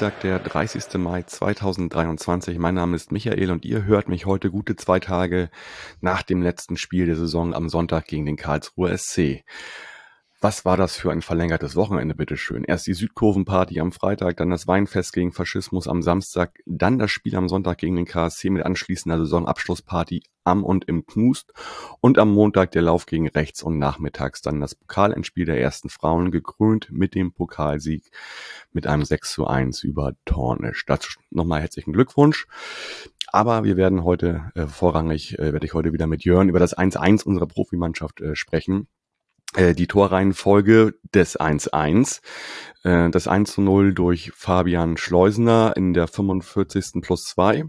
Dienstag, der 30. Mai 2023. Mein Name ist Michael und ihr hört mich heute gute zwei Tage nach dem letzten Spiel der Saison am Sonntag gegen den Karlsruher SC. Was war das für ein verlängertes Wochenende, bitteschön? Erst die Südkurvenparty am Freitag, dann das Weinfest gegen Faschismus am Samstag, dann das Spiel am Sonntag gegen den KSC mit anschließender Saisonabschlussparty am und im Knust und am Montag der Lauf gegen rechts und nachmittags dann das Pokalendspiel der ersten Frauen, gekrönt mit dem Pokalsieg mit einem 6 zu 1 über Tornisch. Dazu nochmal herzlichen Glückwunsch. Aber wir werden heute äh, vorrangig, äh, werde ich heute wieder mit Jörn über das 1-1 unserer Profimannschaft äh, sprechen die Torreihenfolge des 1-1. Äh, das 1-0 durch Fabian Schleusener in der 45. plus 2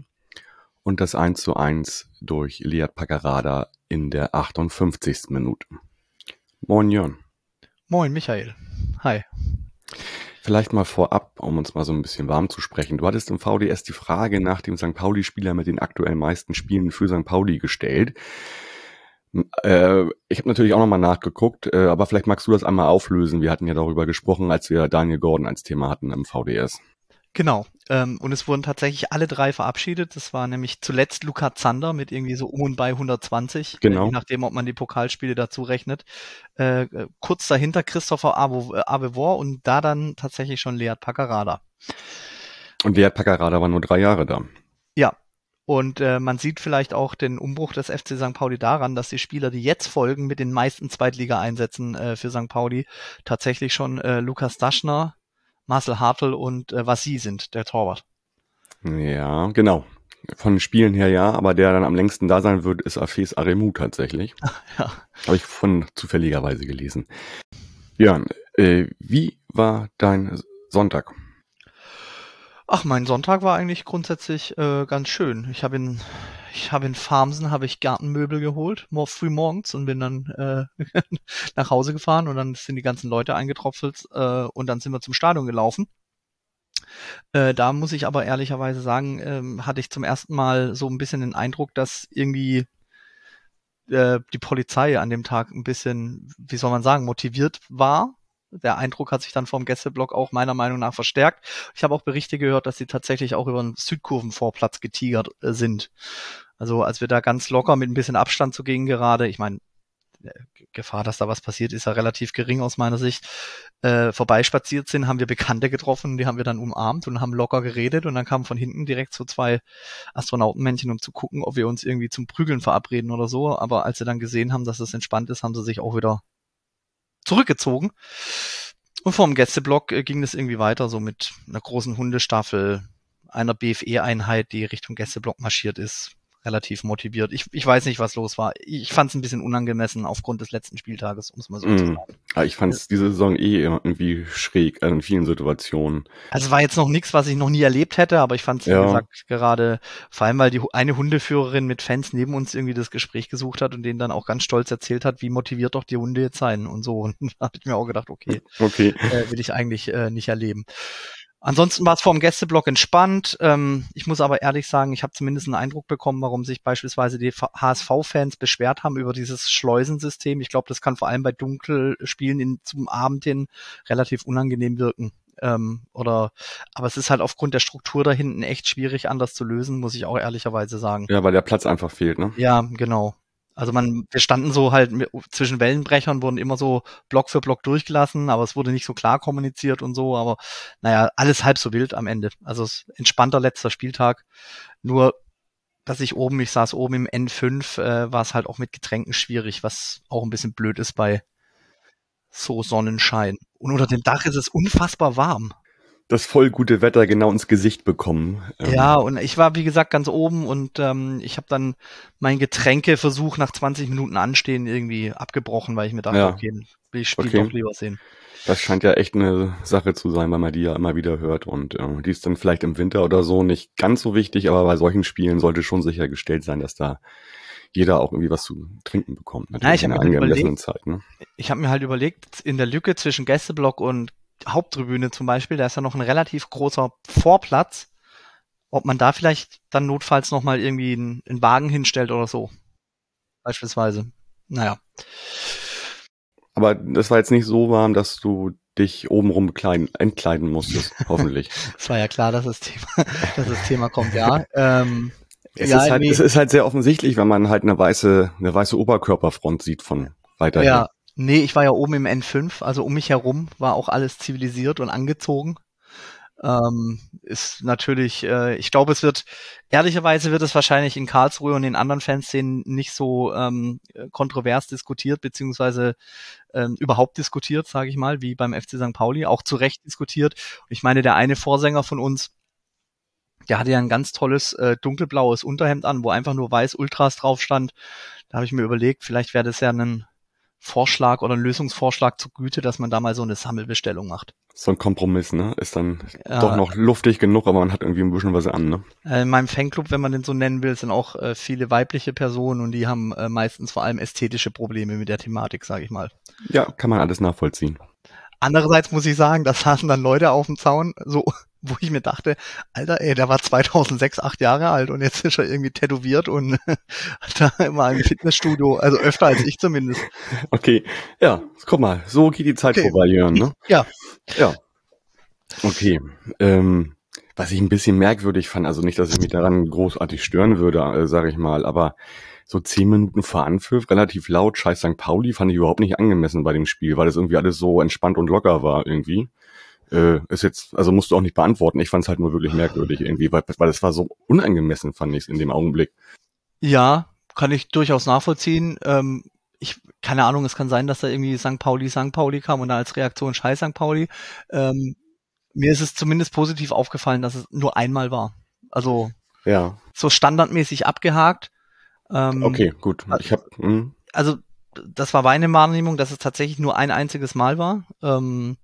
und das 1-1 durch Liat Pagarada in der 58. Minute. Moin Jörn. Moin Michael. Hi. Vielleicht mal vorab, um uns mal so ein bisschen warm zu sprechen. Du hattest im VDS die Frage nach dem St. Pauli-Spieler mit den aktuell meisten Spielen für St. Pauli gestellt. Äh, ich habe natürlich auch nochmal nachgeguckt, äh, aber vielleicht magst du das einmal auflösen. Wir hatten ja darüber gesprochen, als wir Daniel Gordon als Thema hatten im VDS. Genau. Ähm, und es wurden tatsächlich alle drei verabschiedet. Das war nämlich zuletzt Luca Zander mit irgendwie so um und bei 120. Genau. Äh, je nachdem, ob man die Pokalspiele dazu rechnet. Äh, äh kurz dahinter Christopher Avevor und da dann tatsächlich schon Lead Paccarada. Und Lead Paccarada war nur drei Jahre da. Ja, und äh, man sieht vielleicht auch den Umbruch des FC St. Pauli daran, dass die Spieler, die jetzt folgen, mit den meisten Zweitliga-Einsätzen äh, für St. Pauli tatsächlich schon äh, Lukas Daschner, Marcel Hartl und äh, was sie sind, der Torwart. Ja, genau. Von den Spielen her ja, aber der dann am längsten da sein wird, ist Afes Aremu tatsächlich. ja. Habe ich von zufälligerweise gelesen. Björn, äh, wie war dein Sonntag? Ach, mein Sonntag war eigentlich grundsätzlich äh, ganz schön. Ich habe in ich habe in Farmsen habe ich Gartenmöbel geholt, mor früh morgens und bin dann äh, nach Hause gefahren und dann sind die ganzen Leute eingetropfelt äh, und dann sind wir zum Stadion gelaufen. Äh, da muss ich aber ehrlicherweise sagen, ähm, hatte ich zum ersten Mal so ein bisschen den Eindruck, dass irgendwie äh, die Polizei an dem Tag ein bisschen, wie soll man sagen, motiviert war der Eindruck hat sich dann vom Gästeblock auch meiner Meinung nach verstärkt. Ich habe auch Berichte gehört, dass sie tatsächlich auch über den Südkurvenvorplatz getigert äh, sind. Also als wir da ganz locker mit ein bisschen Abstand zu gehen gerade, ich meine, äh, Gefahr, dass da was passiert, ist ja relativ gering aus meiner Sicht, äh, vorbeispaziert sind, haben wir Bekannte getroffen, die haben wir dann umarmt und haben locker geredet und dann kamen von hinten direkt so zwei Astronautenmännchen, um zu gucken, ob wir uns irgendwie zum Prügeln verabreden oder so. Aber als sie dann gesehen haben, dass es entspannt ist, haben sie sich auch wieder zurückgezogen. Und vom Gästeblock äh, ging es irgendwie weiter, so mit einer großen Hundestaffel, einer BFE-Einheit, die Richtung Gästeblock marschiert ist relativ motiviert. Ich, ich weiß nicht, was los war. Ich fand es ein bisschen unangemessen aufgrund des letzten Spieltages, um es mal so mm. zu sagen. Ja, ich fand es diese Saison eh irgendwie schräg in vielen Situationen. Also war jetzt noch nichts, was ich noch nie erlebt hätte, aber ich fand es, ja. wie gesagt, gerade, vor allem, weil die eine Hundeführerin mit Fans neben uns irgendwie das Gespräch gesucht hat und denen dann auch ganz stolz erzählt hat, wie motiviert doch die Hunde jetzt sein und so. Und da habe ich mir auch gedacht, okay, okay. Äh, will ich eigentlich äh, nicht erleben. Ansonsten war es vor dem Gästeblock entspannt. Ähm, ich muss aber ehrlich sagen, ich habe zumindest einen Eindruck bekommen, warum sich beispielsweise die HSV-Fans beschwert haben über dieses Schleusensystem. Ich glaube, das kann vor allem bei Dunkelspielen in, zum Abend hin relativ unangenehm wirken. Ähm, oder, aber es ist halt aufgrund der Struktur da hinten echt schwierig anders zu lösen, muss ich auch ehrlicherweise sagen. Ja, weil der Platz einfach fehlt, ne? Ja, genau. Also man, wir standen so halt zwischen Wellenbrechern, wurden immer so Block für Block durchgelassen, aber es wurde nicht so klar kommuniziert und so, aber naja, alles halb so wild am Ende. Also es entspannter letzter Spieltag. Nur, dass ich oben, ich saß oben im N5, äh, war es halt auch mit Getränken schwierig, was auch ein bisschen blöd ist bei so Sonnenschein. Und unter dem Dach ist es unfassbar warm das voll gute Wetter genau ins Gesicht bekommen. Ähm. Ja, und ich war, wie gesagt, ganz oben und ähm, ich habe dann mein Getränkeversuch nach 20 Minuten Anstehen irgendwie abgebrochen, weil ich mir dachte, ja. okay, will ich Spiel okay. doch lieber sehen. Das scheint ja echt eine Sache zu sein, weil man die ja immer wieder hört und äh, die ist dann vielleicht im Winter oder so nicht ganz so wichtig, aber bei solchen Spielen sollte schon sichergestellt sein, dass da jeder auch irgendwie was zu trinken bekommt. Ja, ich habe mir, halt ne? hab mir halt überlegt, in der Lücke zwischen Gästeblock und Haupttribüne zum Beispiel, da ist ja noch ein relativ großer Vorplatz. ob man da vielleicht dann notfalls nochmal irgendwie einen, einen Wagen hinstellt oder so. Beispielsweise. Naja. Aber das war jetzt nicht so warm, dass du dich obenrum bekleiden, entkleiden musstest, hoffentlich. Es war ja klar, dass das Thema, dass das Thema kommt, ja. Ähm, Es, ja, ist halt, nee. es ist halt sehr offensichtlich, wenn man halt eine weiße, eine weiße Oberkörperfront sieht von weiter ja. Nee, ich war ja oben im N5, also um mich herum war auch alles zivilisiert und angezogen. Ähm, ist natürlich, äh, ich glaube, es wird, ehrlicherweise wird es wahrscheinlich in Karlsruhe und in anderen Fanszenen nicht so ähm, kontrovers diskutiert, beziehungsweise ähm, überhaupt diskutiert, sage ich mal, wie beim FC St. Pauli, auch zu Recht diskutiert. Ich meine, der eine Vorsänger von uns, der hatte ja ein ganz tolles äh, dunkelblaues Unterhemd an, wo einfach nur weiß Ultras drauf stand. Da habe ich mir überlegt, vielleicht wäre das ja ein Vorschlag oder Lösungsvorschlag zur Güte, dass man da mal so eine Sammelbestellung macht. So ein Kompromiss, ne? Ist dann Ja. doch noch luftig genug, aber man hat irgendwie ein bisschen was an, ne? Äh, in meinem Fanclub, wenn man den so nennen will, sind auch äh, viele weibliche Personen und die haben äh, meistens vor allem ästhetische Probleme mit der Thematik, sage ich mal. Ja, kann man alles nachvollziehen. Andererseits muss ich sagen, da saßen dann Leute auf dem Zaun, so, wo ich mir dachte, Alter, ey, der war 2006 acht Jahre alt und jetzt ist er irgendwie tätowiert und hat da immer im Fitnessstudio, also öfter als ich zumindest. Okay, ja, guck mal, so geht die Zeit Okay. vorbei, Jörn, ne? Ja. Ja. Okay. Ähm, was ich ein bisschen merkwürdig fand, also nicht, dass ich mich daran großartig stören würde, äh, sage ich mal, aber so zehn Minuten vor Anpfiff, relativ laut, scheiß St. Pauli, fand ich überhaupt nicht angemessen bei dem Spiel, weil das irgendwie alles so entspannt und locker war irgendwie. Äh, ist jetzt, also musst du auch nicht beantworten. Ich fand es halt nur wirklich merkwürdig irgendwie, weil, weil es war so unangemessen, fand ich in dem Augenblick. Ja, kann ich durchaus nachvollziehen. Ähm, ich, keine Ahnung, es kann sein, dass da irgendwie St. Pauli, St. Pauli kam und dann als Reaktion Scheiß St. Pauli. Ähm, mir ist es zumindest positiv aufgefallen, dass es nur einmal war. Also Ja, so standardmäßig abgehakt. Ähm, okay, gut. Ich habe, Also das war meine Wahrnehmung, dass es tatsächlich nur ein einziges Mal war. Ähm,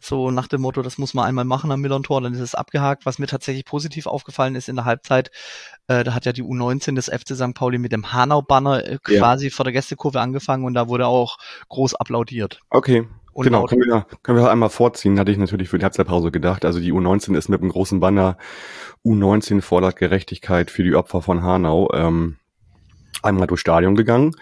so nach dem Motto, das muss man einmal machen am Millern-Tor, dann ist es abgehakt. Was mir tatsächlich positiv aufgefallen ist in der Halbzeit, äh, da hat ja die U19 des FC St. Pauli mit dem Hanau-Banner äh, Ja. quasi vor der Gästekurve angefangen und da wurde auch groß applaudiert. okay. Und genau, können wir, können wir einmal vorziehen, hatte ich natürlich für die Halbzeitpause gedacht. Also die U19 ist mit einem großen Banner U19 fordert Gerechtigkeit für die Opfer von Hanau ähm, einmal durchs Stadion gegangen.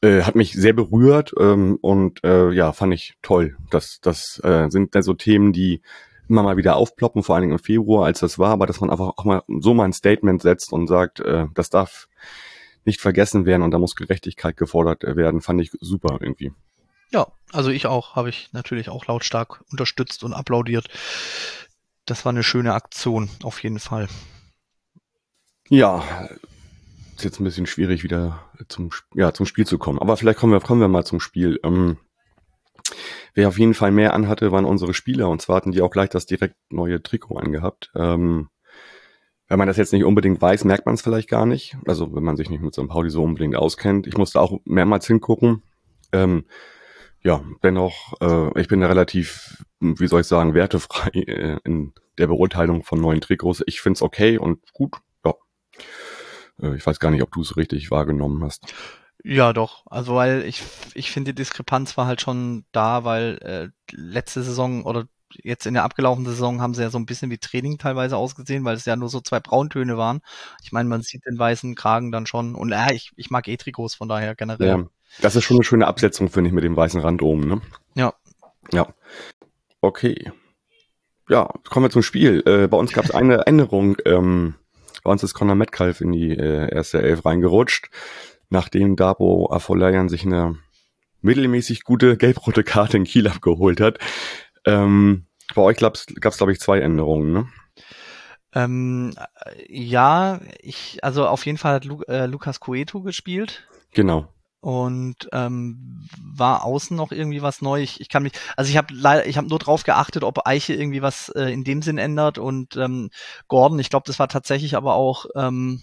Äh, hat mich sehr berührt ähm, und äh, ja, fand ich toll. Das, das äh, sind dann so Themen, die immer mal wieder aufploppen, vor allen Dingen im Februar, als das war, aber dass man einfach auch mal so mal ein Statement setzt und sagt, äh, das darf nicht vergessen werden und da muss Gerechtigkeit gefordert werden, fand ich super irgendwie. Ja, also ich auch, habe ich natürlich auch lautstark unterstützt und applaudiert. Das war eine schöne Aktion, auf jeden Fall. Ja, ist jetzt ein bisschen schwierig wieder zum, ja, zum Spiel zu kommen. Aber vielleicht kommen wir, kommen wir mal zum Spiel. Ähm, wer auf jeden Fall mehr anhatte, waren unsere Spieler. Und zwar hatten die auch gleich das direkt neue Trikot angehabt. Ähm, wenn man das jetzt nicht unbedingt weiß, merkt man es vielleicht gar nicht. Also wenn man sich nicht mit St. Pauli so unbedingt auskennt. Ich musste auch mehrmals hingucken. Ähm, ja, dennoch, äh, ich bin da relativ, wie soll ich sagen, wertefrei äh, in der Beurteilung von neuen Trikots. Ich find's okay und gut. Ja. Äh, ich weiß gar nicht, ob du es richtig wahrgenommen hast. Ja, doch. Also weil ich, ich finde, die Diskrepanz war halt schon da, weil äh, letzte Saison oder jetzt in der abgelaufenen Saison haben sie ja so ein bisschen wie Training teilweise ausgesehen, weil es ja nur so zwei Brauntöne waren. Ich meine, man sieht den weißen Kragen dann schon. Und äh, ich, ich mag eh Trikots, von daher generell. Ja, das ist schon eine schöne Absetzung, finde ich, mit dem weißen Rand oben, ne? Ja. Ja. Okay. Ja, kommen wir zum Spiel. Äh, bei uns gab es eine Änderung. Ähm, bei uns ist Conor Metcalf in die äh, erste Elf reingerutscht, nachdem Dabo Afolayan sich eine mittelmäßig gute gelb-rote Karte in Kiel abgeholt hat. Ähm, bei euch gab es, glaube ich, zwei Änderungen, ne? Ähm, äh, ja, ich, also auf jeden Fall hat Lu äh, Lukas Coeto gespielt. Genau. Und ähm, war außen noch irgendwie was neu. Ich, ich kann mich, also ich habe leider, ich habe nur drauf geachtet, ob Eiche irgendwie was äh, in dem Sinn ändert und ähm, Gordon, ich glaube, das war tatsächlich aber auch ähm,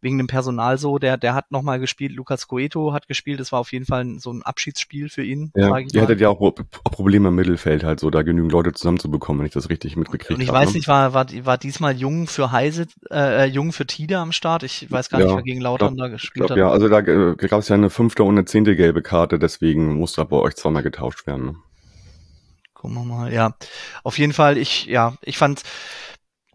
wegen dem Personal so, der der hat noch mal gespielt, Lukas Coeto hat gespielt, das war auf jeden Fall so ein Abschiedsspiel für ihn, Ja, ihr hattet ja auch Pro- Probleme im Mittelfeld, halt so da genügend Leute zusammenzubekommen, wenn ich das richtig mitgekriegt und ich habe. weiß ne? nicht, war, war, war diesmal Jung für Heise, äh, äh, Jung für Tide am Start? Ich weiß gar nicht, Ja, wer gegen Lautern da Ich gespielt glaube, hat. ja, also da äh, gab es ja eine fünfte und eine zehnte gelbe Karte, deswegen musste bei euch zweimal getauscht werden. Ne? Gucken wir mal, ja. Auf jeden Fall, ich, ja, ich fand,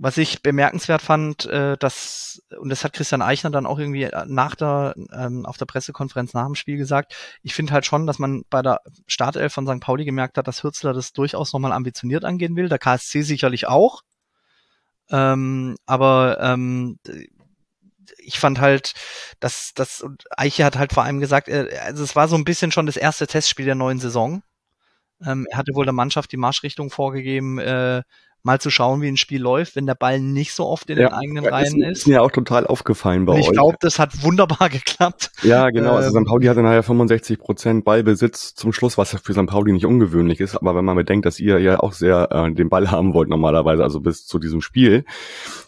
was ich bemerkenswert fand, äh, dass, und das hat Christian Eichner dann auch irgendwie nach der, ähm, auf der Pressekonferenz nach dem Spiel gesagt, ich finde halt schon, dass man bei der Startelf von St. Pauli gemerkt hat, dass Hürzler das durchaus nochmal ambitioniert angehen will, der KSC sicherlich auch. Ähm, aber ähm, ich fand halt, dass das Eiche hat halt vor allem gesagt, äh, also es war so ein bisschen schon das erste Testspiel der neuen Saison. Ähm, er hatte wohl der Mannschaft die Marschrichtung vorgegeben, äh, mal zu schauen, wie ein Spiel läuft, wenn der Ball nicht so oft in ja, den eigenen Reihen ist. ist mir auch total aufgefallen bei ich euch. Ich glaube, das hat wunderbar geklappt. Ja, genau. Also ähm, St. Pauli hatte nachher 65 Prozent Ballbesitz zum Schluss, was für St. Pauli nicht ungewöhnlich ist. Aber wenn man bedenkt, dass ihr ja auch sehr äh, den Ball haben wollt normalerweise, also bis zu diesem Spiel,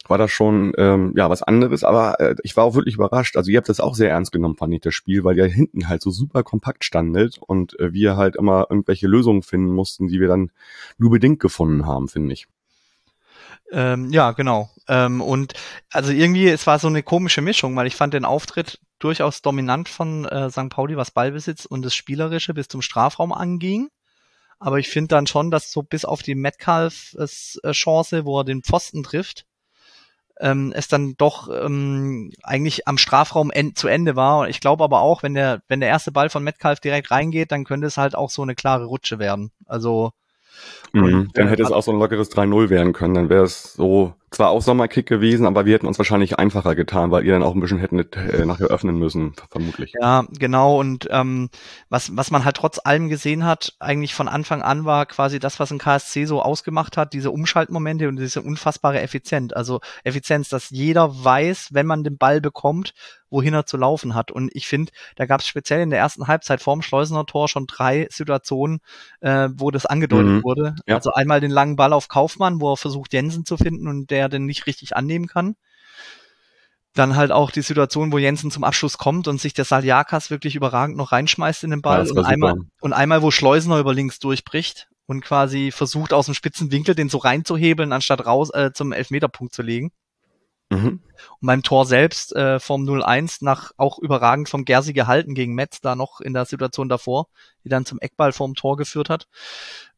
war das schon ähm, ja was anderes. Aber äh, ich war auch wirklich überrascht. Also ihr habt das auch sehr ernst genommen, fand ich, das Spiel, weil ihr hinten halt so super kompakt standet und äh, wir halt immer irgendwelche Lösungen finden mussten, die wir dann nur bedingt gefunden haben, finde ich. Ähm, ja, genau. Ähm, und also irgendwie, es war so eine komische Mischung, weil ich fand den Auftritt durchaus dominant von äh, St. Pauli, was Ballbesitz und das Spielerische bis zum Strafraum anging. Aber ich finde dann schon, dass so bis auf die Metcalf-Chance, wo er den Pfosten trifft, ähm, es dann doch ähm, eigentlich am Strafraum en zu Ende war. Ich glaube aber auch, wenn der, wenn der erste Ball von Metcalf direkt reingeht, dann könnte es halt auch so eine klare Rutsche werden. Also Mhm. Dann hätte es auch so ein lockeres 3-0 werden können. Dann wäre es so zwar auch Sommerkick gewesen, aber wir hätten uns wahrscheinlich einfacher getan, weil ihr dann auch ein bisschen hättet äh, nachher öffnen müssen, vermutlich. Ja, genau. Und ähm, was, was man halt trotz allem gesehen hat, eigentlich von Anfang an war quasi das, was ein KSC so ausgemacht hat, diese Umschaltmomente und diese unfassbare Effizienz. Also Effizienz, dass jeder weiß, wenn man den Ball bekommt, wohin er zu laufen hat. Und ich finde, da gab es speziell in der ersten Halbzeit vorm Schleusener Tor schon drei Situationen, äh, wo das angedeutet mhm. wurde. Ja. Also einmal den langen Ball auf Kaufmann, wo er versucht, Jensen zu finden und der den nicht richtig annehmen kann. Dann halt auch die Situation, wo Jensen zum Abschluss kommt und sich der Saljakas wirklich überragend noch reinschmeißt in den Ball. Ja, und, einmal, und einmal, wo Schleusener über links durchbricht und quasi versucht, aus dem spitzen Winkel den so reinzuhebeln, anstatt raus äh, zum Elfmeterpunkt zu legen. Mhm. Und beim Tor selbst äh, vom 0-1 nach auch überragend vom Gersi gehalten gegen Metz da noch in der Situation davor, die dann zum Eckball vorm Tor geführt hat.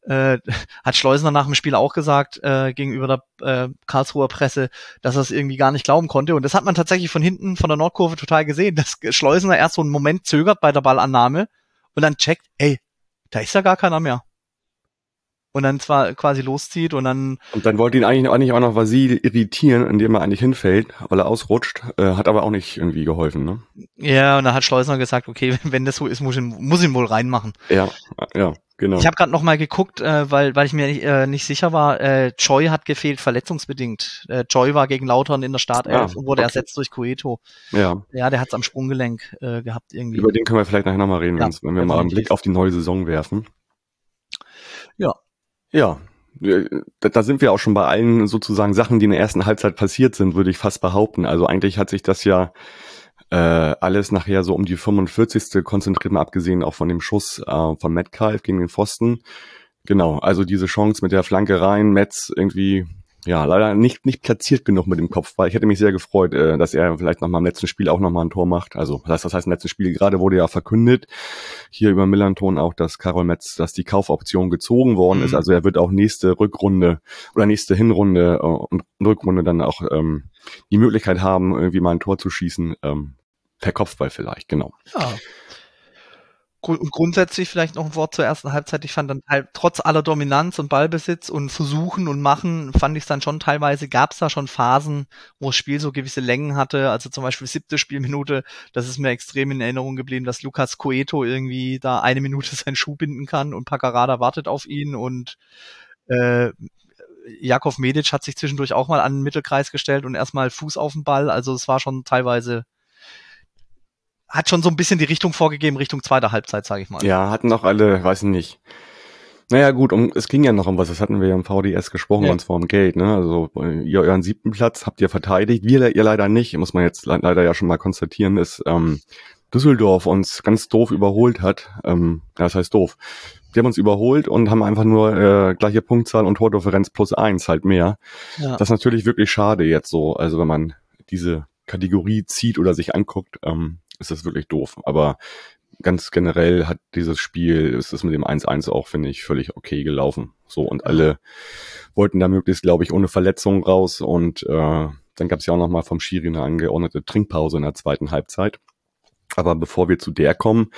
Äh, hat Schleusner nach dem Spiel auch gesagt äh, gegenüber der äh, Karlsruher Presse, dass er es irgendwie gar nicht glauben konnte. Und das hat man tatsächlich von hinten von der Nordkurve total gesehen, dass Schleusner erst so einen Moment zögert bei der Ballannahme und dann checkt, hey, da ist ja gar keiner mehr und dann zwar quasi loszieht und dann. Und dann wollte ihn eigentlich, eigentlich auch noch Vasil irritieren, indem er eigentlich hinfällt, weil er ausrutscht, äh, hat aber auch nicht irgendwie geholfen, ne? Ja, und dann hat Schleusner gesagt, okay, wenn das so ist, muss ich, muss ich ihn wohl reinmachen. Ja, ja. Genau. Ich habe gerade noch mal geguckt, äh, weil weil ich mir nicht, äh, nicht sicher war. Äh, Joy hat gefehlt, verletzungsbedingt. Äh, Joy war gegen Lautern in der Startelf ah, und wurde okay. ersetzt durch Cueto. Ja. Ja, der hat's am Sprunggelenk äh, gehabt irgendwie. Über den können wir vielleicht nachher nochmal reden, ja, wenn wir mal einen Blick auf die neue Saison werfen. Ja, ja, da sind wir auch schon bei allen sozusagen Sachen, die in der ersten Halbzeit passiert sind, würde ich fast behaupten. Also eigentlich hat sich das ja äh, alles nachher so um die 45. konzentriert, mal abgesehen auch von dem Schuss äh, von Metcalf gegen den Pfosten. Genau, also diese Chance mit der Flanke rein, Metz irgendwie ja, leider nicht, nicht platziert genug mit dem Kopf, weil ich hätte mich sehr gefreut, äh, dass er vielleicht noch mal im letzten Spiel auch noch mal ein Tor macht. Also, das heißt, das heißt, im letzten Spiel gerade wurde ja verkündet, hier über Millanton auch, dass Karol Metz, dass die Kaufoption gezogen worden mhm. ist. Also er wird auch nächste Rückrunde oder nächste Hinrunde äh, und Rückrunde dann auch ähm, die Möglichkeit haben, irgendwie mal ein Tor zu schießen, ähm, per Kopfball vielleicht, genau. Ja. Und grundsätzlich vielleicht noch ein Wort zur ersten Halbzeit. Ich fand dann halt trotz aller Dominanz und Ballbesitz und Versuchen und Machen, fand ich es dann schon teilweise, gab es da schon Phasen, wo das Spiel so gewisse Längen hatte. Also zum Beispiel siebte Spielminute, das ist mir extrem in Erinnerung geblieben, dass Lukas Coeto irgendwie da eine Minute seinen Schuh binden kann und Paccarada wartet auf ihn und äh, Jakov Medic hat sich zwischendurch auch mal an den Mittelkreis gestellt und erstmal Fuß auf den Ball. Also es war schon teilweise hat schon so ein bisschen die Richtung vorgegeben, Richtung zweiter Halbzeit, sage ich mal. Ja, hatten auch alle, weiß ich nicht. Naja gut, um, es ging ja noch um was, das hatten wir ja im VDS gesprochen, ja. und zwar um Geld, ne? Also ihr euren siebten Platz habt ihr verteidigt, wir ihr leider nicht, muss man jetzt leider ja schon mal konstatieren, ist ähm, Düsseldorf uns ganz doof überholt hat. Ähm, ja, das heißt doof. Die haben uns überholt und haben einfach nur äh, gleiche Punktzahl und Tordifferenz plus eins halt mehr. Ja. Das ist natürlich wirklich schade jetzt so, also wenn man diese Kategorie zieht oder sich anguckt. Ähm, ist das wirklich doof. Aber ganz generell hat dieses Spiel, ist es mit dem 1-1 auch, finde ich, völlig okay gelaufen. So, und alle wollten da möglichst, glaube ich, ohne Verletzungen raus. Und äh, dann gab es ja auch nochmal vom Schiri eine angeordnete Trinkpause in der zweiten Halbzeit. Aber bevor wir zu der kommen,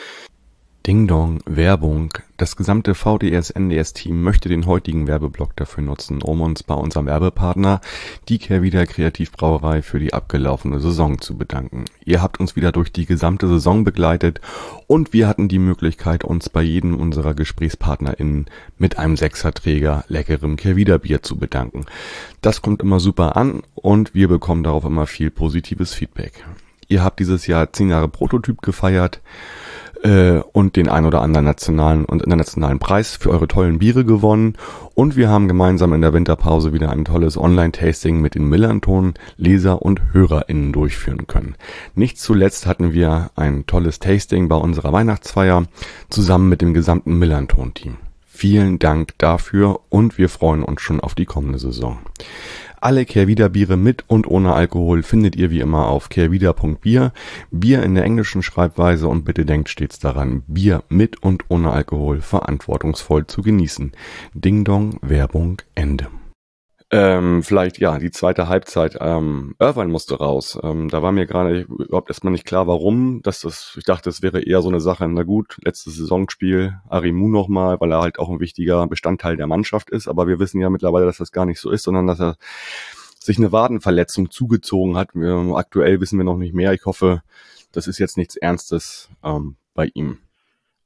Ding Dong, Werbung. Das gesamte VDS-NDS-Team möchte den heutigen Werbeblock dafür nutzen, um uns bei unserem Werbepartner, die Kehrwieder Kreativbrauerei, für die abgelaufene Saison zu bedanken. Ihr habt uns wieder durch die gesamte Saison begleitet und wir hatten die Möglichkeit, uns bei jedem unserer GesprächspartnerInnen mit einem Sechserträger leckerem Kehrwieder-Bier zu bedanken. Das kommt immer super an und wir bekommen darauf immer viel positives Feedback. Ihr habt dieses Jahr zehn Jahre Prototyp gefeiert äh, und den ein oder anderen nationalen und internationalen Preis für eure tollen Biere gewonnen. Und wir haben gemeinsam in der Winterpause wieder ein tolles Online-Tasting mit den Millanton Leser und HörerInnen durchführen können. Nicht zuletzt hatten wir ein tolles Tasting bei unserer Weihnachtsfeier zusammen mit dem gesamten Millanton-Team. Vielen Dank dafür und wir freuen uns schon auf die kommende Saison. Alle Kehrwieder Biere mit und ohne Alkohol findet ihr wie immer auf kehrwieder.bier. Bier in der englischen Schreibweise und bitte denkt stets daran, Bier mit und ohne Alkohol verantwortungsvoll zu genießen. Ding Dong, Werbung, Ende. Ähm, vielleicht, ja, die zweite Halbzeit. Ähm, Irvine musste raus. Ähm, da war mir gerade überhaupt erstmal nicht klar, warum. Dass das, ich dachte, es wäre eher so eine Sache, na gut, letztes Saisonspiel, Arimu nochmal, weil er halt auch ein wichtiger Bestandteil der Mannschaft ist. Aber wir wissen ja mittlerweile, dass das gar nicht so ist, sondern dass er sich eine Wadenverletzung zugezogen hat. Wir, aktuell wissen wir noch nicht mehr. Ich hoffe, das ist jetzt nichts Ernstes ähm, bei ihm.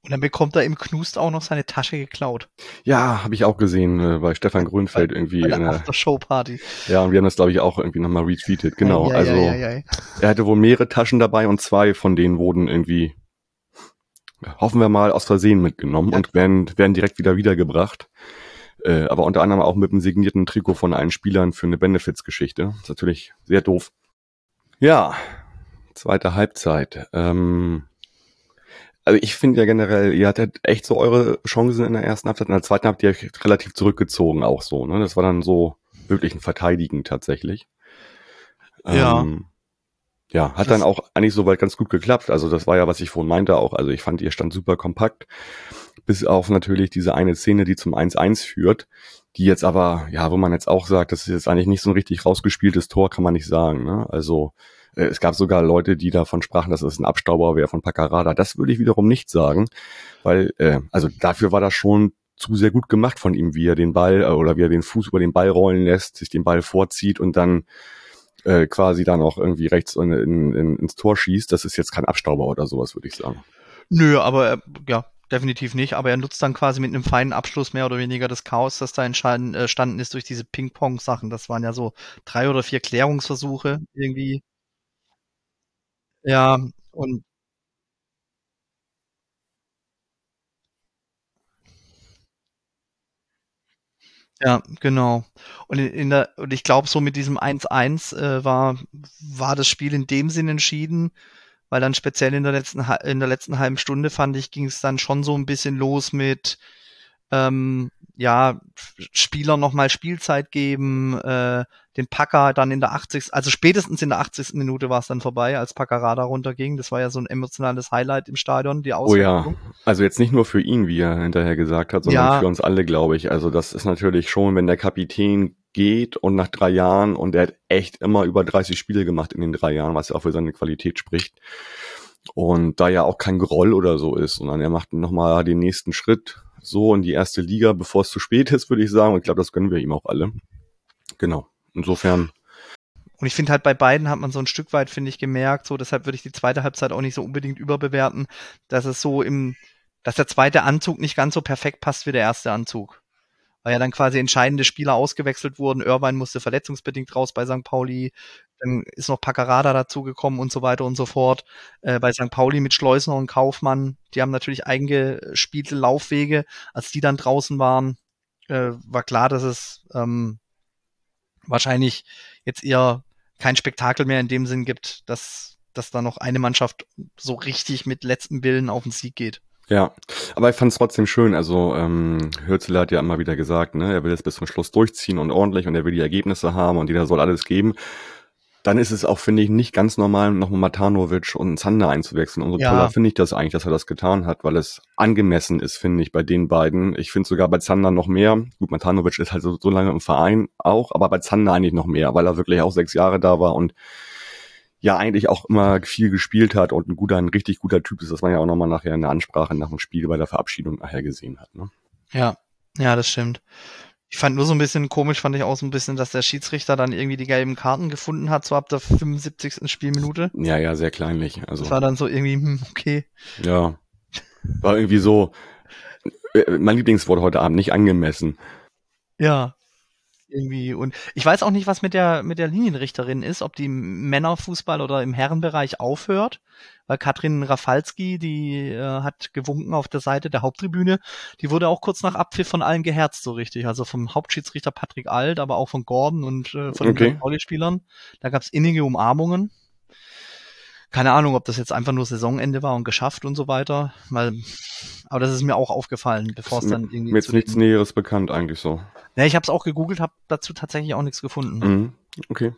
Und dann bekommt er im Knust auch noch seine Tasche geklaut. Ja, habe ich auch gesehen äh, bei Stefan Grünfeld bei, irgendwie. Bei der in der After-Show-Party. Ja, und wir haben das, glaube ich, auch irgendwie nochmal retweetet. Genau, ei, also ei, ei. er hatte wohl mehrere Taschen dabei und zwei von denen wurden irgendwie, hoffen wir mal, aus Versehen mitgenommen Ja. und werden, werden direkt wieder wiedergebracht. Äh, aber unter anderem auch mit einem signierten Trikot von allen Spielern für eine Benefits-Geschichte. Ist natürlich sehr doof. Ja, zweite Halbzeit. Ähm, also ich finde ja generell, ihr hattet echt so eure Chancen in der ersten Halbzeit. In der zweiten habt ihr euch relativ zurückgezogen auch so. Ne? Das war dann so wirklich ein Verteidigen tatsächlich. Ja. Ähm, ja, hat Das- dann auch eigentlich soweit ganz gut geklappt. Also das war ja, was ich vorhin meinte auch. Also ich fand, ihr stand super kompakt. Bis auf natürlich diese eine Szene, die zum 1-1 führt, die jetzt aber, ja, wo man jetzt auch sagt, das ist jetzt eigentlich nicht so ein richtig rausgespieltes Tor, kann man nicht sagen. Ne? Also es gab sogar Leute, die davon sprachen, dass es ein Abstauber wäre von Paccarada. Das würde ich wiederum nicht sagen, weil, äh, also dafür war das schon zu sehr gut gemacht von ihm, wie er den Ball äh, oder wie er den Fuß über den Ball rollen lässt, sich den Ball vorzieht und dann äh, quasi dann auch irgendwie rechts in, in, in, ins Tor schießt. Das ist jetzt kein Abstauber oder sowas, würde ich sagen. Nö, aber er, ja, definitiv nicht. Aber er nutzt dann quasi mit einem feinen Abschluss mehr oder weniger das Chaos, das da äh, entstanden ist durch diese Ping-Pong-Sachen. Das waren ja so drei oder vier Klärungsversuche irgendwie. Ja, und ja, genau. Und in, der, und ich glaube, so mit diesem 1-1 äh, war, war das Spiel in dem Sinn entschieden, weil dann speziell in der letzten, in der letzten halben Stunde fand ich, ging es dann schon so ein bisschen los mit, ähm, ja, Spieler nochmal Spielzeit geben, äh, den Packer dann in der 80. Also spätestens in der 80. Minute war es dann vorbei, als Packerada runterging. Das war ja so ein emotionales Highlight im Stadion, die Oh ja, also jetzt nicht nur für ihn, wie er hinterher gesagt hat, sondern Ja. für uns alle, glaube ich. Also das ist natürlich schon, wenn der Kapitän geht und nach drei Jahren und er hat echt immer über 30 Spiele gemacht in den drei Jahren, was ja auch für seine Qualität spricht. Und da ja auch kein Groll oder so ist, sondern er macht nochmal den nächsten Schritt so in die erste Liga, bevor es zu spät ist, würde ich sagen. Und ich glaube, das gönnen wir ihm auch alle. Genau. Insofern, Und ich finde halt bei beiden hat man so ein Stück weit, finde ich, gemerkt, so deshalb würde ich die zweite Halbzeit auch nicht so unbedingt überbewerten, dass es so im, dass der zweite Anzug nicht ganz so perfekt passt wie der erste Anzug. Weil ja dann quasi entscheidende Spieler ausgewechselt wurden. Irvine musste verletzungsbedingt raus bei St. Pauli. Dann ist noch Paccarada dazugekommen und so weiter und so fort. Äh, bei St. Pauli mit Schleusner und Kaufmann, die haben natürlich eingespielte Laufwege. Als die dann draußen waren, äh, war klar, dass es ähm, wahrscheinlich jetzt eher kein Spektakel mehr in dem Sinn gibt, dass, dass da noch eine Mannschaft so richtig mit letztem Willen auf den Sieg geht. ja. Aber ich fand es trotzdem schön. Also ähm, Hürzler hat ja immer wieder gesagt, ne, er will es bis zum Schluss durchziehen und ordentlich und er will die Ergebnisse haben und jeder soll alles geben. Dann ist es auch, finde ich, nicht ganz normal, nochmal Matanovic und Zander einzuwechseln. Umso Ja. toller finde ich das eigentlich, dass er das getan hat, weil es angemessen ist, finde ich, bei den beiden. Ich finde sogar bei Zander noch mehr. Gut, Matanovic ist halt so, so lange im Verein auch, aber bei Zander eigentlich noch mehr, weil er wirklich auch sechs Jahre da war und ja eigentlich auch immer viel gespielt hat und ein guter, ein richtig guter Typ ist, das man ja auch nochmal nachher in der Ansprache nach dem Spiel bei der Verabschiedung nachher gesehen hat. Ne? Ja, ja, das stimmt. Ich fand nur so ein bisschen komisch, fand ich auch so ein bisschen, dass der Schiedsrichter dann irgendwie die gelben Karten gefunden hat, so ab der 75. Spielminute. Ja, ja, sehr kleinlich. Also Das war dann so irgendwie, hm, okay. ja, war irgendwie so. äh, Mein Lieblingswort heute Abend nicht angemessen. Ja. Irgendwie. Und ich weiß auch nicht, was mit der, mit der Linienrichterin ist, ob die im Männerfußball oder im Herrenbereich aufhört. Weil Katrin Rafalski, die äh, hat gewunken auf der Seite der Haupttribüne. Die wurde auch kurz nach Abpfiff von allen geherzt, so richtig. Also vom Hauptschiedsrichter Patrick Alt, aber auch von Gordon und äh, von Okay. den Volleyspielern. Da gab's innige Umarmungen. Keine Ahnung, ob das jetzt einfach nur Saisonende war und geschafft und so weiter. Weil, aber das ist mir auch aufgefallen, bevor es dann irgendwie Mir jetzt nichts Näheres bekannt eigentlich so. ja, ich habe es auch gegoogelt, habe dazu tatsächlich auch nichts gefunden. Mhm. Okay.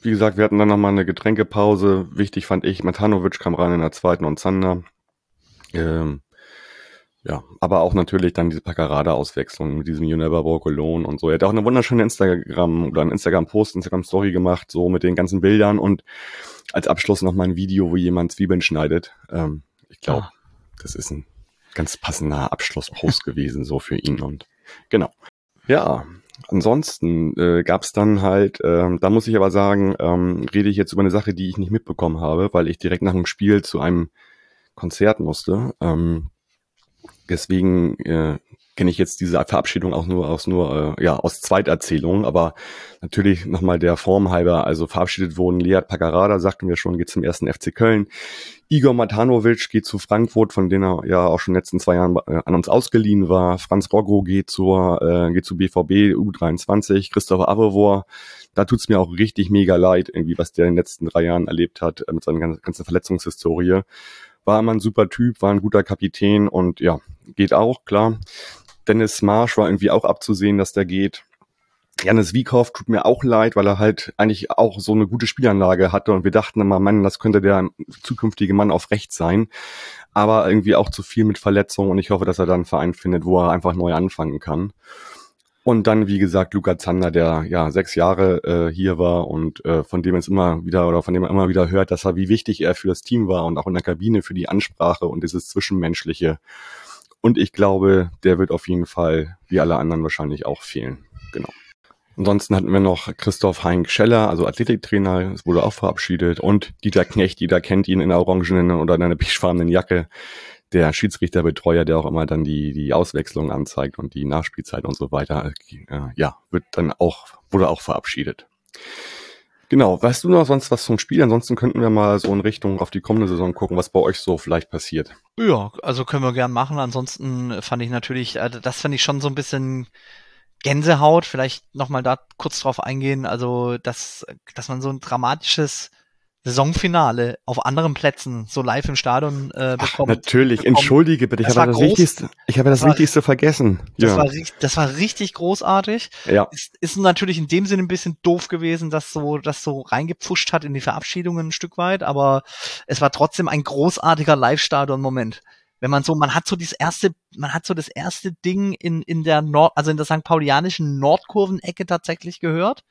Wie gesagt, wir hatten dann nochmal eine Getränkepause. Wichtig fand ich, Matanovic kam rein in der zweiten und Zander. Ähm, ja, aber auch natürlich dann diese Paccarada-Auswechslung mit diesem You Never Walk Alone und so. Er hat auch eine wunderschöne Instagram oder einen Instagram-Post, Instagram-Story gemacht, so mit den ganzen Bildern und als Abschluss nochmal ein Video, wo jemand Zwiebeln schneidet. Ähm, ich glaube, Ah. das ist ein ganz passender Abschlusspost gewesen, so für ihn und genau. Ja, ansonsten äh, gab es dann halt, ähm, da muss ich aber sagen, ähm, rede ich jetzt über eine Sache, die ich nicht mitbekommen habe, weil ich direkt nach dem Spiel zu einem Konzert musste. Ähm, deswegen äh, kenne ich jetzt diese Verabschiedung auch nur aus nur äh, ja aus Zweiterzählungen, aber natürlich nochmal der Form halber, also verabschiedet wurden Lead Paccarada, sagten wir schon, geht zum ersten FC Köln. Igor Matanovic geht zu Frankfurt, von denen er ja auch schon in den letzten zwei Jahren äh, an uns ausgeliehen war. Franz Roggo geht zur äh, geht zu BVB U23. Christopher Avevor, da tut's mir auch richtig mega leid, irgendwie was der in den letzten drei Jahren erlebt hat äh, mit seiner gan- ganzen Verletzungshistorie. War immer ein super Typ, war ein guter Kapitän und ja, geht auch, klar. Dennis Marsch war irgendwie auch abzusehen, dass der geht. Janis Wiekow tut mir auch leid, weil er halt eigentlich auch so eine gute Spielanlage hatte und wir dachten immer, Mann, das könnte der zukünftige Mann auf rechts sein. Aber irgendwie auch zu viel mit Verletzungen und ich hoffe, dass er dann einen Verein findet, wo er einfach neu anfangen kann. Und dann, wie gesagt, Luca Zander, der ja sechs Jahre äh, hier war und äh, von dem es immer wieder oder von dem man immer wieder hört, dass er, wie wichtig er für das Team war und auch in der Kabine für die Ansprache und dieses Zwischenmenschliche. Und ich glaube, der wird auf jeden Fall, wie alle anderen wahrscheinlich auch fehlen. Genau. Ansonsten hatten wir noch Christoph Heinck Scheller, also Athletiktrainer, es wurde auch verabschiedet. Und Dieter Knecht, jeder kennt ihn in der orangenen oder in einer beigefarbenen Jacke. Der Schiedsrichterbetreuer, der auch immer dann die, die Auswechslung anzeigt und die Nachspielzeit und so weiter. Äh, ja, wird dann auch, wurde auch verabschiedet. Genau, weißt du noch sonst was zum Spiel? Ansonsten könnten wir mal so in Richtung auf die kommende Saison gucken, was bei euch so vielleicht passiert. Ja, also können wir gern machen. Ansonsten fand ich natürlich, äh, das fand ich schon so ein bisschen Gänsehaut. Vielleicht nochmal da kurz drauf eingehen. Also, dass, dass man so ein dramatisches Saisonfinale auf anderen Plätzen so live im Stadion äh, bekommt. Natürlich, bekommt. entschuldige bitte, ich Das habe das groß. Wichtigste, ich habe das Das war- Wichtigste vergessen. Das, ja. war, das war richtig großartig. ja. Ist, ist natürlich in dem Sinne ein bisschen doof gewesen, dass so, das so reingepfuscht hat in die Verabschiedungen ein Stück weit, aber es war trotzdem ein großartiger Live-Stadion-Moment. Wenn man so, man hat so das erste, man hat so das erste Ding in, in der Nord, also in der St. Paulianischen Nordkurvenecke tatsächlich gehört.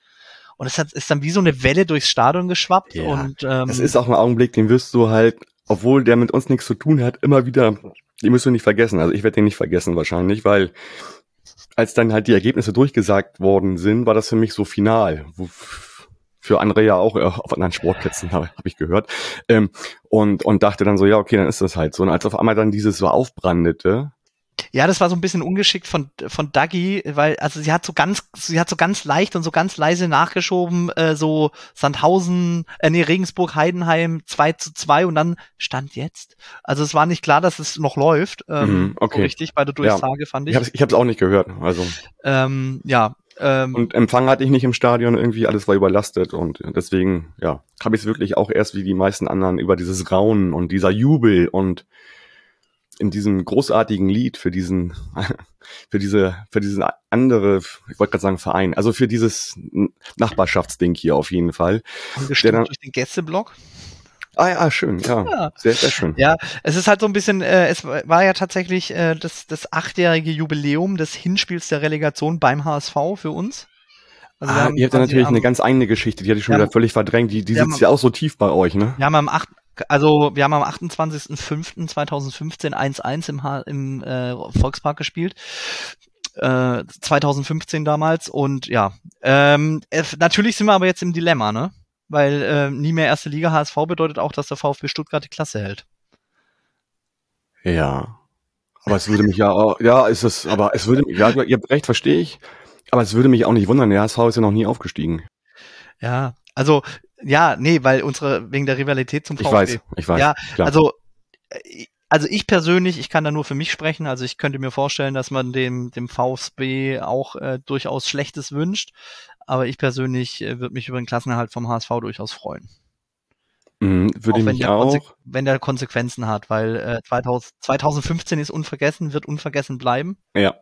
Und es hat, ist dann wie so eine Welle durchs Stadion geschwappt Ja, und, ähm, Es ist auch ein Augenblick, den wirst du halt, obwohl der mit uns nichts zu tun hat, immer wieder, den musst du nicht vergessen. Also ich werde den nicht vergessen wahrscheinlich, weil als dann halt die Ergebnisse durchgesagt worden sind, war das für mich so final. Wo, für andere ja auch äh, auf anderen Sportplätzen, habe hab ich gehört. Ähm, und, und dachte dann so, ja, okay, dann ist das halt so. Und als auf einmal dann dieses so aufbrandete, Ja, das war so ein bisschen ungeschickt von von Dagi, weil also sie hat so ganz sie hat so ganz leicht und so ganz leise nachgeschoben, äh, so Sandhausen, äh, nee, Regensburg Heidenheim 2 zu 2 und dann stand jetzt. Also es war nicht klar, dass es noch läuft. Ähm, Mhm, okay. so richtig bei der Durchsage fand ich ich. habe ich hab's auch nicht gehört. Also ähm, ja, ähm, Und Empfang hatte ich nicht im Stadion, irgendwie alles war überlastet und deswegen, ja, habe ich es wirklich auch erst wie die meisten anderen über dieses Raunen und dieser Jubel und in diesem großartigen Lied für diesen, für diese, für diesen andere, ich wollte gerade sagen Verein, also für dieses Nachbarschaftsding hier auf jeden Fall. Angestimmt dann, durch den Gästeblock. Ah ja, schön, ja. ja. Sehr, sehr schön. Ja, es ist halt so ein bisschen, äh, es war ja tatsächlich äh, das, das achtjährige Jubiläum des Hinspiels der Relegation beim HSV für uns. Also ah, ihr habt ja natürlich eine ganz eigene Geschichte, die hatte ich schon wieder völlig verdrängt. Die, die sitzt ja auch so tief bei euch, ne? Wir haben am 8, also wir haben am 28.05.2015 1-1 im, im äh, Volkspark gespielt. Äh, 2015 damals und ja, ähm, natürlich sind wir aber jetzt im Dilemma, ne? Weil äh, nie mehr erste Liga HSV bedeutet auch, dass der VfB Stuttgart die Klasse hält. Ja. Aber es würde mich ja, auch, ja, ist es, aber es würde mich, ja, ihr habt recht, verstehe ich. Aber es würde mich auch nicht wundern, der HSV ist ja noch nie aufgestiegen. Ja, also ja, nee, weil unsere wegen der Rivalität zum VfB. Ich weiß, ich weiß. Ja, klar. also äh, also ich persönlich, ich kann da nur für mich sprechen, also ich könnte mir vorstellen, dass man dem dem VfB auch äh, durchaus Schlechtes wünscht, aber ich persönlich äh, würde mich über den Klassenerhalt vom HSV durchaus freuen. Mhm, würde auch, wenn ich auch. wenn der Konsequenzen hat, weil äh, 2000, 2015 ist unvergessen, wird unvergessen bleiben. Ja.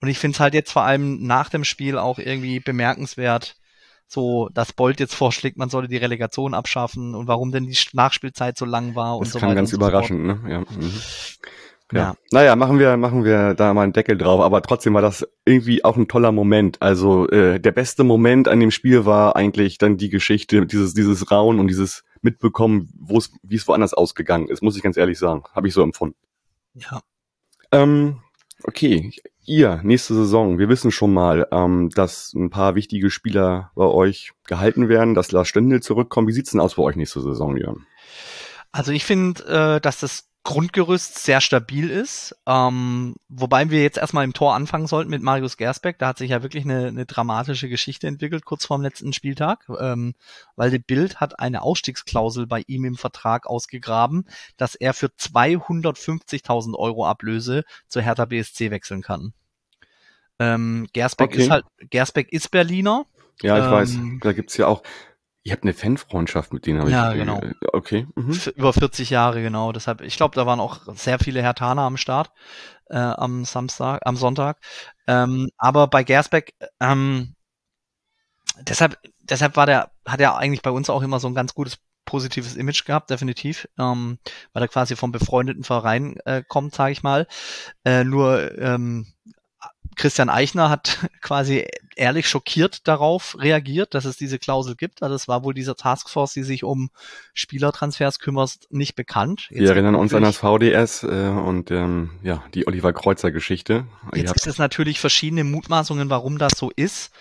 Und ich finde es halt jetzt vor allem nach dem Spiel auch irgendwie bemerkenswert, so, dass Bolt jetzt vorschlägt, man solle die Relegation abschaffen und warum denn die Nachspielzeit so lang war das und so weiter. Das kann ganz so überraschend, ne? Ja. Mhm. Ja. ja. Naja, machen wir, machen wir da mal einen Deckel drauf, aber trotzdem war das irgendwie auch ein toller Moment. Also äh, der beste Moment an dem Spiel war eigentlich dann die Geschichte, dieses, dieses Rauen und dieses Mitbekommen, wo es, wie es woanders ausgegangen ist, muss ich ganz ehrlich sagen. Habe ich so empfunden. Ja. Ähm, okay, ihr, nächste Saison, wir wissen schon mal, ähm, dass ein paar wichtige Spieler bei euch gehalten werden, dass Lars Stendel zurückkommt. Wie sieht's denn aus bei euch nächste Saison, Jörn? Also ich finde, äh, dass das Grundgerüst sehr stabil ist. Ähm, wobei wir jetzt erstmal im Tor anfangen sollten mit Marius Gersbeck. Da hat sich ja wirklich eine, eine dramatische Geschichte entwickelt, kurz vorm letzten Spieltag, ähm, weil die Bild hat eine Ausstiegsklausel bei ihm im Vertrag ausgegraben, dass er für 250.000 Euro Ablöse zu Hertha BSC wechseln kann. Ähm, Gersbeck okay. ist halt, Gersbeck ist Berliner. Ja, ich ähm, weiß. Da gibt's ja auch, Ihr habt eine Fanfreundschaft mit denen, habe ja, ich genau. Okay. Mhm. Über 40 Jahre, genau. Deshalb, ich glaube, da waren auch sehr viele Hertaner am Start äh, am Samstag, am Sonntag. Ähm, aber bei Gersbeck, ähm, deshalb, deshalb war der, hat er eigentlich bei uns auch immer so ein ganz gutes positives Image gehabt, definitiv, ähm, weil er quasi vom befreundeten Verein äh, kommt, sage ich mal. Äh, nur ähm, Christian Eichner hat quasi ehrlich schockiert darauf reagiert, dass es diese Klausel gibt. Also es war wohl dieser Taskforce, die sich um Spielertransfers kümmert, nicht bekannt. Jetzt Wir erinnern uns an das VDS äh, und ähm, ja die Oliver Kreuzer Geschichte. Jetzt gibt es natürlich verschiedene Mutmaßungen, warum das so ist.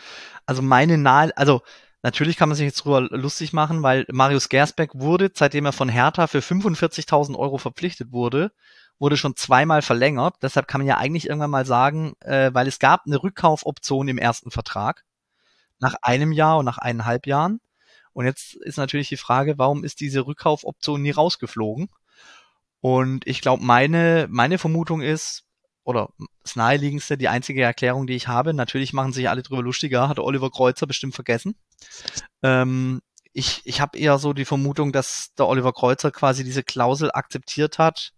Also meine nahe, also Natürlich kann man sich jetzt drüber lustig machen, weil Marius Gersbeck wurde, seitdem er von Hertha für 45.000 Euro verpflichtet wurde, wurde schon zweimal verlängert. Deshalb kann man ja eigentlich irgendwann mal sagen, äh, weil es gab eine Rückkaufoption im ersten Vertrag nach einem Jahr und nach eineinhalb Jahren. Und jetzt ist natürlich die Frage, warum ist diese Rückkaufoption nie rausgeflogen? Und ich glaube, meine, meine Vermutung ist, oder das naheliegendste, die einzige Erklärung, die ich habe, natürlich machen sich alle drüber lustiger, hat Oliver Kreuzer bestimmt vergessen. Ähm, ich ich habe eher so die Vermutung, dass der Oliver Kreuzer quasi diese Klausel akzeptiert hat,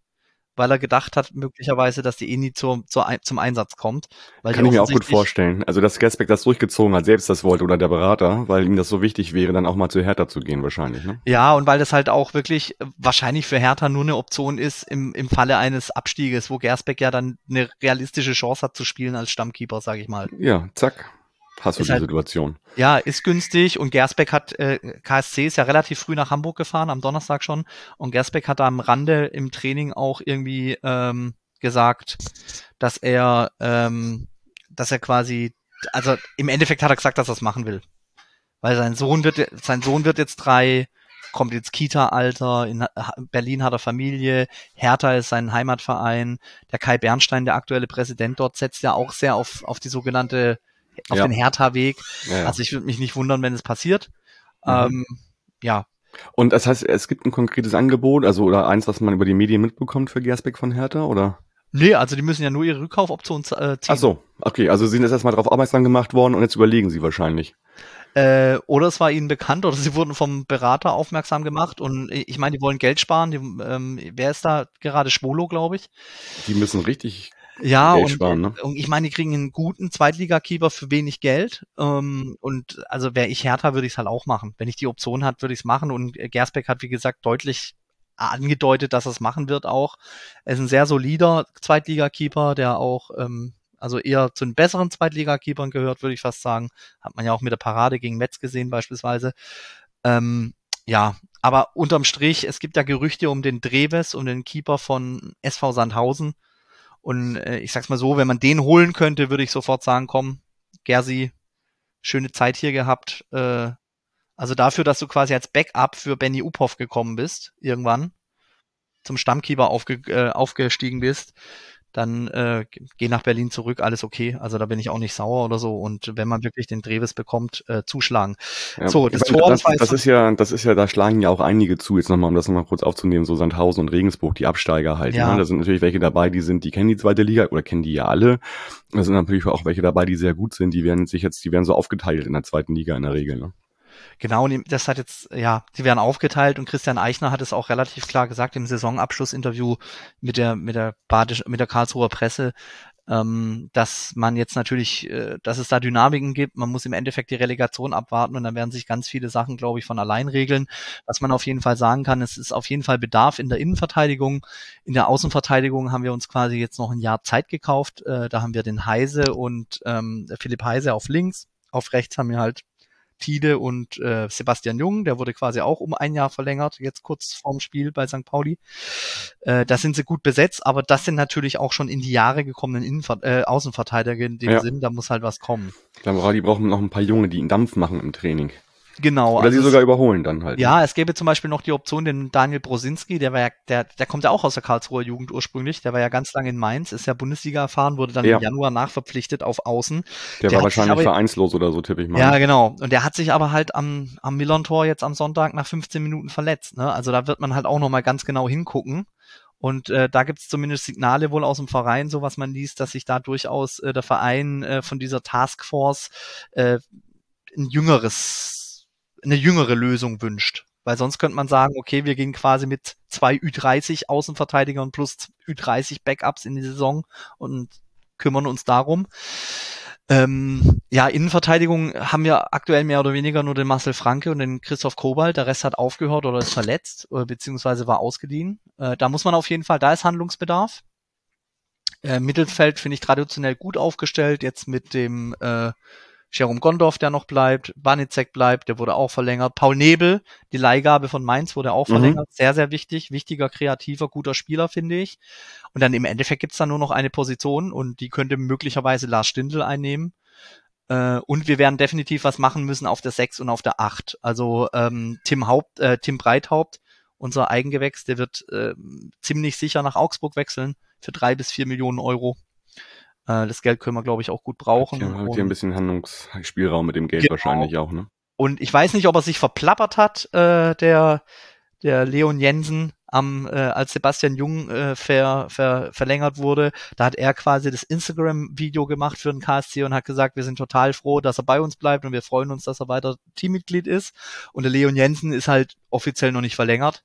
weil er gedacht hat, möglicherweise, dass die eh nie zur, zur, zum Einsatz kommt. Weil Kann ich mir auch gut vorstellen. Also, dass Gasbeck das durchgezogen hat, selbst das wollte oder der Berater, weil ihm das so wichtig wäre, dann auch mal zu Hertha zu gehen, wahrscheinlich. Ne? Ja, und weil das halt auch wirklich wahrscheinlich für Hertha nur eine Option ist im, im Falle eines Abstieges, wo Gersbeck ja dann eine realistische Chance hat zu spielen als Stammkeeper, sage ich mal. Ja, zack hast du die halt, Situation. Ja, ist günstig und Gersbeck hat, äh, KSC ist ja relativ früh nach Hamburg gefahren, am Donnerstag schon, und Gersbeck hat da am Rande im Training auch irgendwie ähm, gesagt, dass er, ähm, dass er quasi, also im Endeffekt hat er gesagt, dass er es machen will. Weil sein Sohn wird, sein Sohn wird jetzt drei, kommt jetzt Kita-Alter, in Berlin hat er Familie, Hertha ist sein Heimatverein, der Kai Bernstein, der aktuelle Präsident dort, setzt ja auch sehr auf, auf die sogenannte auf ja. den Hertha-Weg. Ja. Also ich würde mich nicht wundern, wenn es passiert. Mhm. Ähm, ja. Und das heißt, es gibt ein konkretes Angebot, also oder eins, was man über die Medien mitbekommt für Gersbeck von Hertha, oder? Nee, also die müssen ja nur ihre Rückkaufoption äh, ziehen. Ach so, okay, also sind jetzt erstmal darauf aufmerksam gemacht worden und jetzt überlegen sie wahrscheinlich. Äh, oder es war ihnen bekannt oder sie wurden vom Berater aufmerksam gemacht und ich meine, die wollen Geld sparen. Die, ähm, wer ist da gerade? Schwolo, glaube ich. Die müssen richtig ja, Geld und, sparen, ne? und ich meine, die kriegen einen guten Zweitligakeeper für wenig Geld. Ähm, und also wäre ich Hertha, würde ich es halt auch machen. Wenn ich die Option hat, würde ich es machen. Und Gersbeck hat, wie gesagt, deutlich angedeutet, dass er es machen wird auch. Er ist ein sehr solider Zweitligakeeper, der auch ähm, also eher zu den besseren Zweitligakeepern gehört, würde ich fast sagen. Hat man ja auch mit der Parade gegen Metz gesehen beispielsweise. Ähm, ja, aber unterm Strich, es gibt ja Gerüchte um den Dreves, um den Keeper von SV Sandhausen. Und äh, ich sag's mal so, wenn man den holen könnte, würde ich sofort sagen, komm, Gersi, schöne Zeit hier gehabt. Äh, also dafür, dass du quasi als Backup für Benny Uphoff gekommen bist, irgendwann, zum Stammkeeper aufge, äh, aufgestiegen bist, dann äh, geh nach Berlin zurück, alles okay. Also da bin ich auch nicht sauer oder so. Und wenn man wirklich den Dreves bekommt, äh, zuschlagen. Ja, so, das Tor das, das ist ja, das ist ja, da schlagen ja auch einige zu, jetzt nochmal, um das nochmal kurz aufzunehmen, so Sandhausen und Regensburg, die Absteiger halt. Ja. Ne? Da sind natürlich welche dabei, die sind, die kennen die zweite Liga oder kennen die ja alle. Da sind natürlich auch welche dabei, die sehr gut sind, die werden sich jetzt, die werden so aufgeteilt in der zweiten Liga in der Regel. Ne? Genau, das hat jetzt, ja, die werden aufgeteilt und Christian Eichner hat es auch relativ klar gesagt im Saisonabschlussinterview mit der, mit der Badisch, mit der Karlsruher Presse, ähm, dass man jetzt natürlich, äh, dass es da Dynamiken gibt. Man muss im Endeffekt die Relegation abwarten und dann werden sich ganz viele Sachen, glaube ich, von allein regeln. Was man auf jeden Fall sagen kann, es ist auf jeden Fall Bedarf in der Innenverteidigung. In der Außenverteidigung haben wir uns quasi jetzt noch ein Jahr Zeit gekauft. Äh, da haben wir den Heise und ähm, Philipp Heise auf links. Auf rechts haben wir halt Tide und äh, Sebastian Jung, der wurde quasi auch um ein Jahr verlängert, jetzt kurz vorm Spiel bei St. Pauli. Äh, da sind sie gut besetzt, aber das sind natürlich auch schon in die Jahre gekommenen Innenver äh, Außenverteidiger in dem ja. Sinn, da muss halt was kommen. Ich glaube, die brauchen noch ein paar Junge, die einen Dampf machen im Training. Genau. Oder also sie sogar überholen dann halt. Ja, es gäbe zum Beispiel noch die Option, den Daniel Brosinski, der war ja, der, der kommt ja auch aus der Karlsruher Jugend ursprünglich, der war ja ganz lange in Mainz, ist ja Bundesliga erfahren, wurde dann ja. im Januar nachverpflichtet auf Außen. Der, der war wahrscheinlich aber, vereinslos oder so, tippe ich mal. Ja, genau. Und der hat sich aber halt am, am Millon-Tor jetzt am Sonntag nach 15 Minuten verletzt. Ne? Also da wird man halt auch nochmal ganz genau hingucken. Und äh, da gibt es zumindest Signale wohl aus dem Verein, so was man liest, dass sich da durchaus äh, der Verein äh, von dieser Taskforce äh, ein jüngeres eine jüngere Lösung wünscht. Weil sonst könnte man sagen, okay, wir gehen quasi mit zwei Ü30 Außenverteidigern plus Ü30 Backups in die Saison und kümmern uns darum. Ähm, ja, Innenverteidigung haben wir aktuell mehr oder weniger nur den Marcel Franke und den Christoph Kobalt. Der Rest hat aufgehört oder ist verletzt, oder, beziehungsweise war ausgeliehen. Äh, da muss man auf jeden Fall, da ist Handlungsbedarf. Äh, Mittelfeld finde ich traditionell gut aufgestellt, jetzt mit dem äh, Jerome Gondorf, der noch bleibt, Banizek bleibt, der wurde auch verlängert. Paul Nebel, die Leihgabe von Mainz wurde auch mhm. verlängert. Sehr, sehr wichtig. Wichtiger, kreativer, guter Spieler, finde ich. Und dann im Endeffekt gibt's dann nur noch eine Position und die könnte möglicherweise Lars Stindl einnehmen. Äh, und wir werden definitiv was machen müssen auf der 6 und auf der 8. Also ähm, Tim Haupt, äh, Tim Breithaupt, unser Eigengewächs, der wird äh, ziemlich sicher nach Augsburg wechseln für drei bis vier Millionen Euro. Äh, das Geld können wir, glaube ich, auch gut brauchen. Ja, hat hier ein bisschen Handlungsspielraum mit dem Geld genau. wahrscheinlich auch, ne? Und ich weiß nicht, ob er sich verplappert hat, äh, der, der Leon Jensen, am, äh, als Sebastian Jung äh, ver, ver, verlängert wurde. Da hat er quasi das Instagram-Video gemacht für den KSC und hat gesagt, wir sind total froh, dass er bei uns bleibt und wir freuen uns, dass er weiter Teammitglied ist. Und der Leon Jensen ist halt offiziell noch nicht verlängert.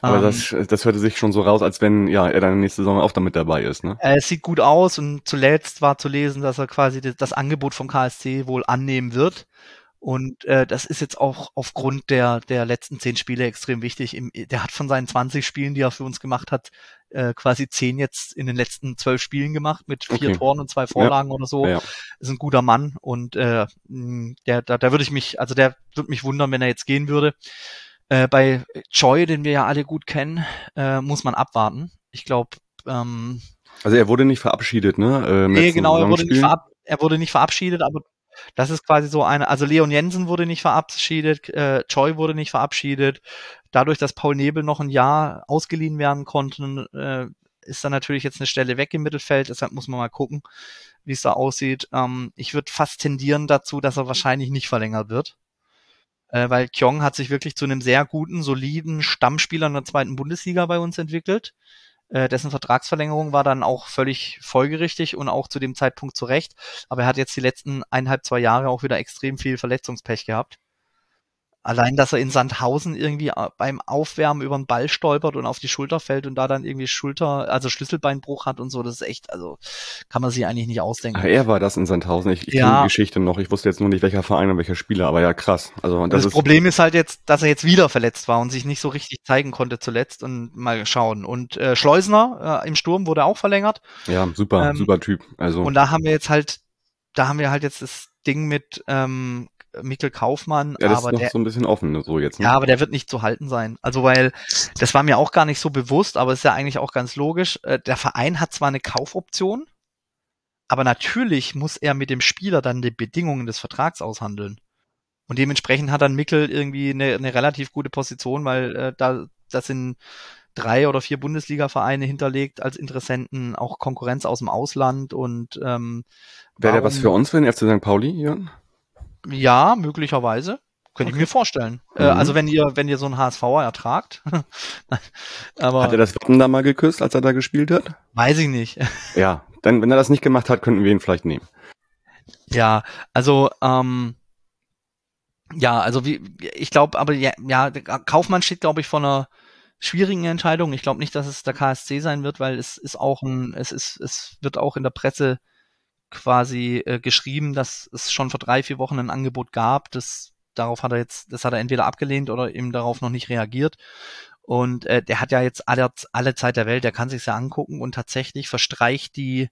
Aber ähm, das, das hörte sich schon so raus, als wenn ja er dann nächste Saison auch damit dabei ist, ne? Äh, es sieht gut aus und zuletzt war zu lesen, dass er quasi das, das Angebot vom KSC wohl annehmen wird. Und äh, das ist jetzt auch aufgrund der, der letzten zehn Spiele extrem wichtig. Im, der hat von seinen 20 Spielen, die er für uns gemacht hat, äh, quasi zehn jetzt in den letzten zwölf Spielen gemacht mit vier okay. Toren und zwei Vorlagen ja. oder so. Ja. Ist ein guter Mann und äh, der, da, da würde ich mich, also der würde mich wundern, wenn er jetzt gehen würde. Äh, bei Joy, den wir ja alle gut kennen, äh, muss man abwarten. Ich glaube, ähm, also er wurde nicht verabschiedet, ne? Äh, nee, genau, er wurde, nicht verab er wurde nicht verabschiedet, aber das ist quasi so eine, also Leon Jensen wurde nicht verabschiedet, äh, Choi wurde nicht verabschiedet. Dadurch, dass Paul Nebel noch ein Jahr ausgeliehen werden konnten, äh, ist da natürlich jetzt eine Stelle weg im Mittelfeld. Deshalb muss man mal gucken, wie es da aussieht. Ähm, ich würde fast tendieren dazu, dass er wahrscheinlich nicht verlängert wird äh, weil Kyong hat sich wirklich zu einem sehr guten, soliden Stammspieler in der zweiten Bundesliga bei uns entwickelt. Äh, dessen Vertragsverlängerung war dann auch völlig folgerichtig und auch zu dem Zeitpunkt zurecht. Aber er hat jetzt die letzten eineinhalb, zwei Jahre auch wieder extrem viel Verletzungspech gehabt. Allein, dass er in Sandhausen irgendwie äh, beim Aufwärmen über den Ball stolpert und auf die Schulter fällt und da dann irgendwie Schulter, also Schlüsselbeinbruch hat und so, das ist echt, also kann man sich eigentlich nicht ausdenken. Ach, er war das in Sandhausen. Ich, ich Ja. kenne die Geschichte noch. Ich wusste jetzt nur nicht, welcher Verein und welcher Spieler, aber ja, krass. Also das, das ist Problem ist halt jetzt, dass er jetzt wieder verletzt war und sich nicht so richtig zeigen konnte zuletzt und mal schauen. Und äh, Schleusner äh, im Sturm wurde auch verlängert. ja super, ähm, super Typ. Also Und da haben wir jetzt halt, da haben wir halt jetzt das Ding mit ähm, Mikkel Kaufmann, ja, das aber ist noch der, so ein bisschen offen so jetzt. Ne? ja, aber der wird nicht zu halten sein. Also weil, das war mir auch gar nicht so bewusst, aber ist ja eigentlich auch ganz logisch. Äh, der Verein hat zwar eine Kaufoption, aber natürlich muss er mit dem Spieler dann die Bedingungen des Vertrags aushandeln. Und dementsprechend hat dann Mickel irgendwie eine, eine relativ gute Position, weil äh, da das sind drei oder vier Bundesliga-Vereine hinterlegt als Interessenten, auch Konkurrenz aus dem Ausland und ähm, Wäre der was für uns für den FC St. Pauli, Jörn? Ja, möglicherweise. Könnte ich mir vorstellen. Äh, Mhm. also wenn ihr, wenn ihr so einen HSVer ertragt. Aber Hat er das Wappen da mal geküsst, als er da gespielt hat? weiß ich nicht. Ja, dann, wenn er das nicht gemacht hat, könnten wir ihn vielleicht nehmen. Ja, also ähm, ja, also wie ich glaube, aber ja, ja, der Kaufmann steht, glaube ich, vor einer schwierigen Entscheidung. Ich glaube nicht, dass es der KSC sein wird, weil es ist auch ein, es ist, es wird auch in der Presse quasi äh, geschrieben, dass es schon vor drei, vier Wochen ein Angebot gab. Das darauf hat er jetzt, das hat er entweder abgelehnt oder eben darauf noch nicht reagiert. Und äh, der hat ja jetzt alle, alle Zeit der Welt, der kann sich ja angucken und tatsächlich verstreicht die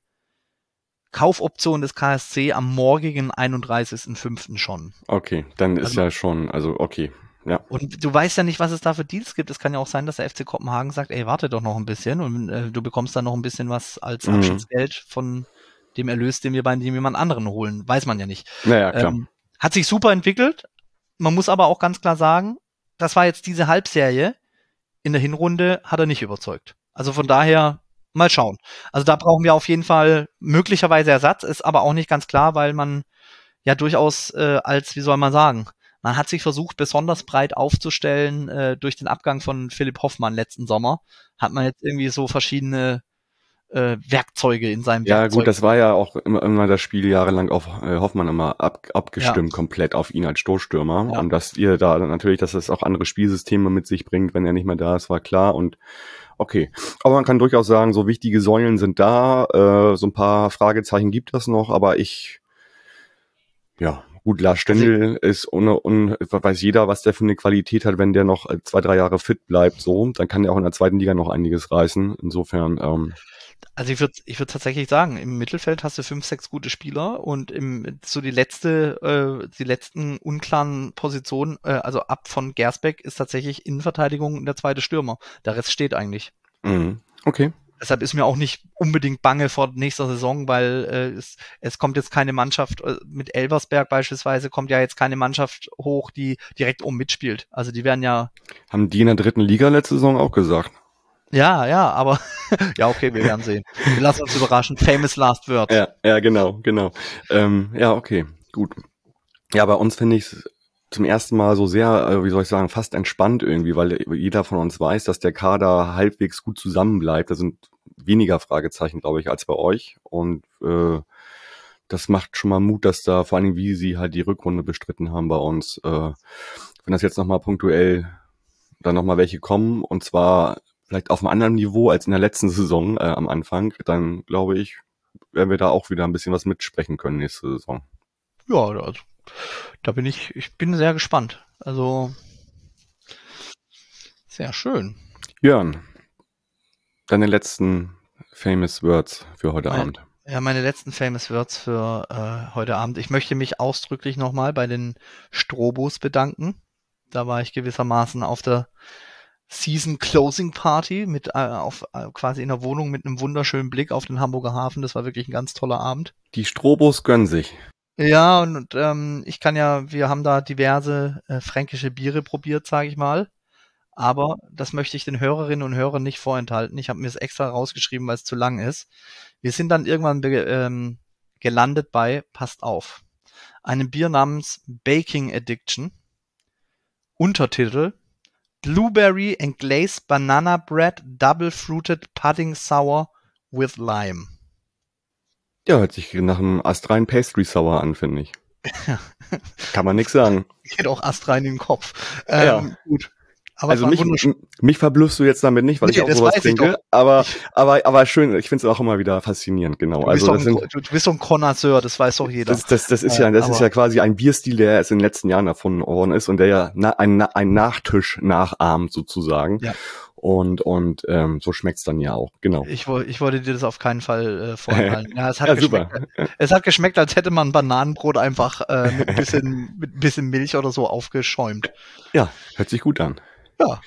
Kaufoption des KSC am morgigen 31.05. schon. Okay, dann ist Also- ja schon, also okay. Ja. Und du weißt ja nicht, was es da für Deals gibt. Es kann ja auch sein, dass der FC Kopenhagen sagt, ey, warte doch noch ein bisschen und äh, du bekommst dann noch ein bisschen was als Mhm. Abschiedsgeld von dem Erlös, den wir bei dem jemand anderen holen. Weiß man ja nicht. Naja, klar. Ähm, hat sich super entwickelt. Man muss aber auch ganz klar sagen, das war jetzt diese Halbserie. In der Hinrunde hat er nicht überzeugt. Also von daher mal schauen. Also da brauchen wir auf jeden Fall möglicherweise Ersatz, ist aber auch nicht ganz klar, weil man ja durchaus äh, als, wie soll man sagen, man hat sich versucht, besonders breit aufzustellen äh, durch den Abgang von Philipp Hoffmann letzten Sommer. Hat man jetzt irgendwie so verschiedene äh, Werkzeuge in seinem Ja, Werkzeug. gut, das war ja auch immer, immer das Spiel jahrelang auf äh, Hoffmann immer ab, abgestimmt, komplett auf ihn als Stoßstürmer. Ja. Und dass ihr da natürlich, dass es auch andere Spielsysteme mit sich bringt, wenn er nicht mehr da ist, war klar. Und okay. Aber man kann durchaus sagen, so wichtige Säulen sind da, äh, so ein paar Fragezeichen gibt es noch, aber ich, ja, gut, Lars Stendel ist ohne, un, weiß jeder, was der für eine Qualität hat, wenn der noch äh, zwei, drei Jahre fit bleibt, so, dann kann der auch in der zweiten Liga noch einiges reißen. Insofern, ähm, Also ich würde ich würd tatsächlich sagen, im Mittelfeld hast du fünf, sechs gute Spieler und im so die letzte, äh, die letzten unklaren Positionen, äh, also ab von Gersbeck ist tatsächlich Innenverteidigung der zweite Stürmer. Der Rest steht eigentlich. mh, okay. Deshalb ist mir auch nicht unbedingt bange vor nächster Saison, weil äh, es, es kommt jetzt keine Mannschaft, äh, mit Elversberg beispielsweise kommt ja jetzt keine Mannschaft hoch, die direkt oben mitspielt. Also die werden ja, Haben die in der dritten Liga letzte Saison auch gesagt. Ja, ja, aber ja, okay, wir werden sehen. Wir lassen uns überraschen. Famous last word. Ja, ja, genau, genau. Ähm, ja, okay, gut. Ja, bei uns finde ich es zum ersten Mal so sehr, äh, wie soll ich sagen, fast entspannt irgendwie, weil jeder von uns weiß, dass der Kader halbwegs gut zusammenbleibt. Da sind weniger Fragezeichen, glaube ich, als bei euch. Und äh, das macht schon mal Mut, dass da vor allen Dingen, wie sie halt die Rückrunde bestritten haben bei uns, äh, wenn das jetzt nochmal punktuell dann nochmal welche kommen, und zwar vielleicht auf einem anderen Niveau als in der letzten Saison äh, am Anfang, dann glaube ich, werden wir da auch wieder ein bisschen was mitsprechen können nächste Saison. Ja, also, da bin ich, ich bin sehr gespannt. Also, sehr schön. Jörn, deine letzten famous words für heute Mein- Abend. Ja, meine letzten Famous Words für äh, heute Abend. Ich möchte mich ausdrücklich nochmal bei den Strobos bedanken. Da war ich gewissermaßen auf der Season Closing Party mit äh, auf äh, quasi in der Wohnung mit einem wunderschönen Blick auf den Hamburger Hafen. Das war wirklich ein ganz toller Abend. Die Strobos gönnen sich. Ja, und, und ähm, ich kann ja, wir haben da diverse äh, fränkische Biere probiert, sage ich mal. Aber das möchte ich den Hörerinnen und Hörern nicht vorenthalten. Ich habe mir es extra rausgeschrieben, weil es zu lang ist. Wir sind dann irgendwann ähm, gelandet bei, passt auf, einem Bier namens Baking Addiction. Untertitel Blueberry and Glazed Banana Bread Double Fruited Pudding Sour with Lime. Ja, hört sich nach einem astreinen Pastry Sour an, finde ich. Kann man nix sagen. Geht auch astrein in den Kopf. Ähm, Ja. Gut. Aber also mich, mich verblüffst du jetzt damit nicht, weil Nee, ich auch sowas trinke. Aber, aber, aber schön, ich finde es auch immer wieder faszinierend, genau. Du bist, Also ein, sind, du, bist doch ein Connoisseur, das weiß doch jeder. das, das, das ist Äh, ja, das ist ja quasi ein Bierstil, der erst in den letzten Jahren erfunden worden ist und der ja na, ein, ein Nachtisch nachahmt sozusagen. Ja. Und, und ähm, so schmeckt's dann ja auch, genau. Ich, ich wollte dir das auf keinen Fall äh, vorenthalten. Ja, es hat Ja, geschmeckt. super. Es hat geschmeckt, als hätte man Bananenbrot einfach äh, mit bisschen, mit ein bisschen Milch oder so aufgeschäumt. Ja, hört sich gut an. Ja,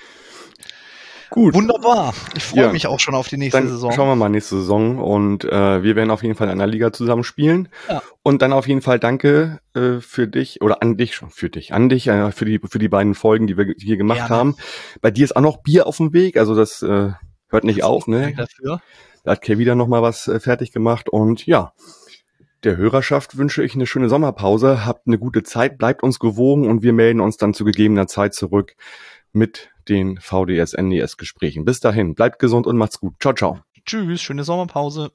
Gut. wunderbar. Ich freue Ja. mich auch schon auf die nächste Dann Saison. schauen wir mal nächste Saison und äh, wir werden auf jeden Fall in einer Liga zusammen spielen. Ja. Und dann auf jeden Fall danke äh, für dich oder an dich schon für dich, an dich äh, für die für die beiden Folgen, die wir hier gemacht Gerne. haben. Bei dir ist auch noch Bier auf dem Weg, also das äh, hört nicht auf, ne? Danke dafür. Da hat Kay wieder noch mal was äh, fertig gemacht und ja. Der Hörerschaft wünsche ich eine schöne Sommerpause, habt eine gute Zeit, bleibt uns gewogen und wir melden uns dann zu gegebener Zeit zurück mit den VDS-NDS-Gesprächen. Bis dahin, bleibt gesund und macht's gut. Ciao, ciao. Tschüss, schöne Sommerpause.